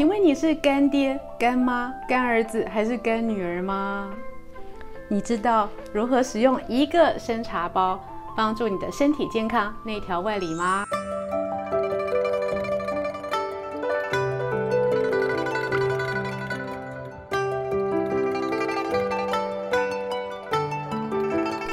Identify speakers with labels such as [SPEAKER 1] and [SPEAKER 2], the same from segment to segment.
[SPEAKER 1] 请问你是干爹、干妈、干儿子还是干女儿吗？你知道如何使用一个生茶包帮助你的身体健康内调外里吗？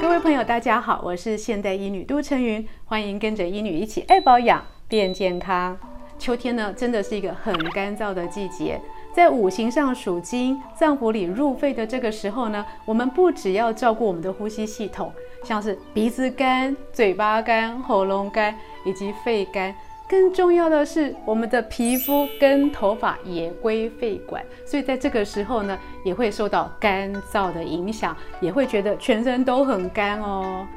[SPEAKER 1] 各位朋友，大家好，我是现代医女杜成云，欢迎跟着医女一起爱保养变健康。秋天呢，真的是一个很干燥的季节。在五行上属金，脏腑里入肺的这个时候呢，我们不只要照顾我们的呼吸系统，像是鼻子干、嘴巴干、喉咙干以及肺干，更重要的是我们的皮肤跟头发也归肺管，所以在这个时候呢，也会受到干燥的影响，也会觉得全身都很干哦。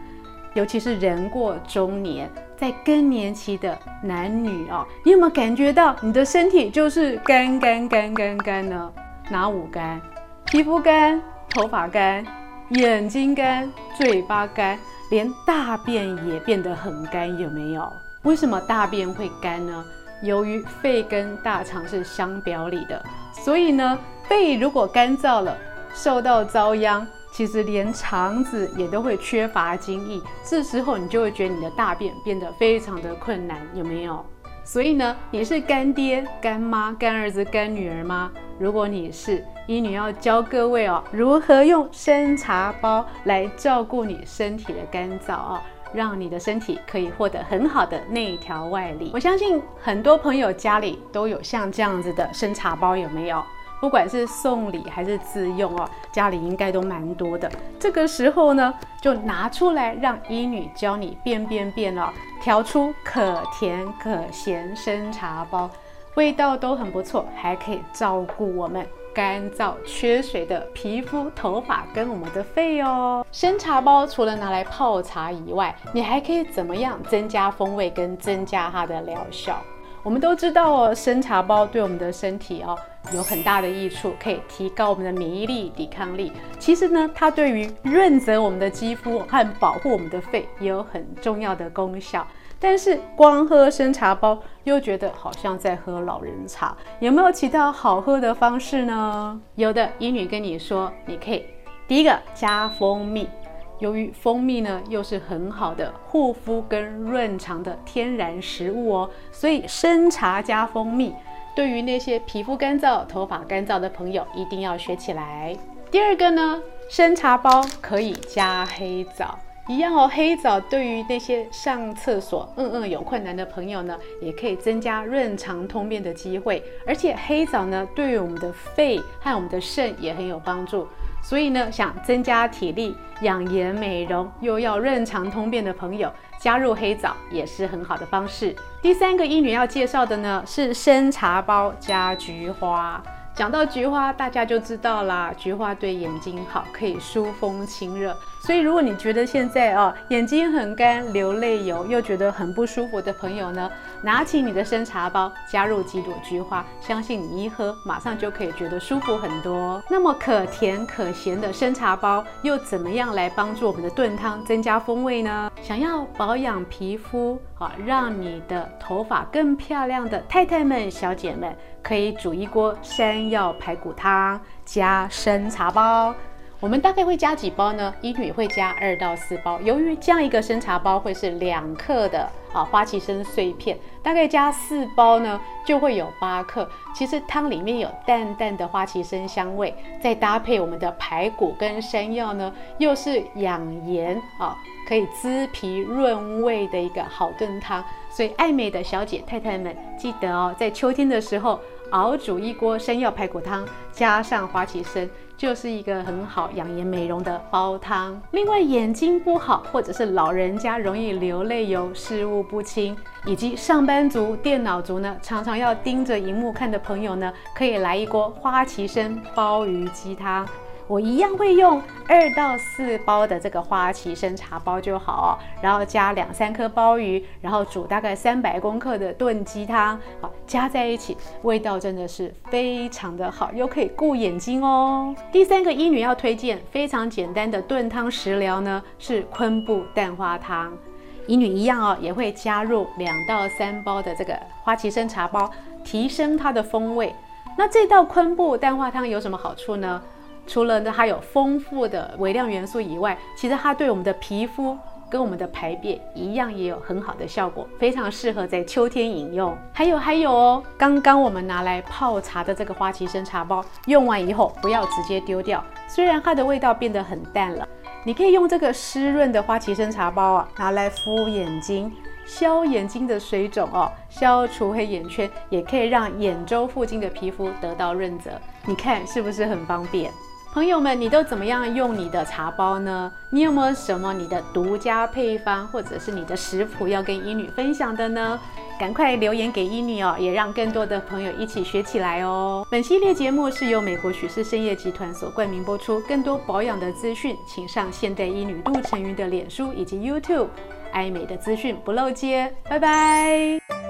[SPEAKER 1] 尤其是人过中年，在更年期的男女哦，你有没有感觉到你的身体就是干干干干干呢？哪五干？皮肤干、头发干、眼睛干、嘴巴干，连大便也变得很干，有没有？为什么大便会干呢？由于肺跟大肠是相表里的，所以呢，肺如果干燥了，受到遭殃。其实连肠子也都会缺乏精液，这时候你就会觉得你的大便变得非常的困难，有没有？所以呢，你是干爹、干妈、干儿子、干女儿吗？如果你是，医女要教各位哦，如何用生茶包来照顾你身体的干燥啊，让你的身体可以获得很好的内调外理。我相信很多朋友家里都有像这样子的生茶包，有没有？不管是送礼还是自用哦，家里应该都蛮多的。这个时候呢，就拿出来让医女教你变变变哦，调出可甜可咸生茶包，味道都很不错，还可以照顾我们干燥缺水的皮肤、头发跟我们的肺哦。生茶包除了拿来泡茶以外，你还可以怎么样增加风味跟增加它的疗效？我们都知道哦，生茶包对我们的身体哦有很大的益处，可以提高我们的免疫力、抵抗力。其实呢，它对于润泽我们的肌肤和保护我们的肺也有很重要的功效。但是光喝生茶包又觉得好像在喝老人茶，有没有其他好喝的方式呢？有的，医女跟你说，你可以第一个加蜂蜜。由于蜂蜜呢，又是很好的护肤跟润肠的天然食物哦，所以生茶加蜂蜜，对于那些皮肤干燥、头发干燥的朋友，一定要学起来。第二个呢，生茶包可以加黑枣，一样哦。黑枣对于那些上厕所嗯嗯有困难的朋友呢，也可以增加润肠通便的机会。而且黑枣呢，对于我们的肺和我们的肾也很有帮助。所以呢，想增加体力、养颜美容，又要润肠通便的朋友，加入黑枣也是很好的方式。第三个医女要介绍的呢，是生茶包加菊花。讲到菊花，大家就知道啦。菊花对眼睛好，可以疏风清热。所以，如果你觉得现在啊眼睛很干、流泪油，又觉得很不舒服的朋友呢，拿起你的生茶包，加入几朵菊花，相信你一喝，马上就可以觉得舒服很多。那么可甜可咸的生茶包，又怎么样来帮助我们的炖汤增加风味呢？想要保养皮肤啊，让你的头发更漂亮的太太们、小姐们。可以煮一锅山药排骨汤，加参茶包。我们大概会加几包呢？一女会加二到四包。由于这样一个参茶包会是两克的啊花旗参碎片，大概加四包呢就会有八克。其实汤里面有淡淡的花旗参香味，再搭配我们的排骨跟山药呢，又是养颜啊，可以滋脾润胃的一个好炖汤。所以爱美的小姐太太们记得哦，在秋天的时候。熬煮一锅山药排骨汤，加上花旗参，就是一个很好养颜美容的煲汤。另外，眼睛不好，或者是老人家容易流泪油、视物不清，以及上班族、电脑族呢，常常要盯着荧幕看的朋友呢，可以来一锅花旗参鲍鱼鸡汤。我一样会用二到四包的这个花旗参茶包就好，然后加两三颗鲍鱼，然后煮大概三百公克的炖鸡汤，好，加在一起，味道真的是非常的好，又可以顾眼睛哦。第三个医女要推荐非常简单的炖汤食疗呢，是昆布蛋花汤。医女一样哦，也会加入两到三包的这个花旗参茶包，提升它的风味。那这道昆布蛋花汤有什么好处呢？除了呢它有丰富的微量元素以外，其实它对我们的皮肤跟我们的排便一样也有很好的效果，非常适合在秋天饮用。还有还有哦，刚刚我们拿来泡茶的这个花旗参茶包，用完以后不要直接丢掉，虽然它的味道变得很淡了，你可以用这个湿润的花旗参茶包啊，拿来敷眼睛。消眼睛的水肿哦，消除黑眼圈，也可以让眼周附近的皮肤得到润泽。你看是不是很方便？朋友们，你都怎么样用你的茶包呢？你有没有什么你的独家配方，或者是你的食谱要跟医女分享的呢？赶快留言给医女哦，也让更多的朋友一起学起来哦。本系列节目是由美国许氏参业集团所冠名播出。更多保养的资讯，请上现代医女杜成云的脸书以及 YouTube。爱美的资讯不漏接，拜拜。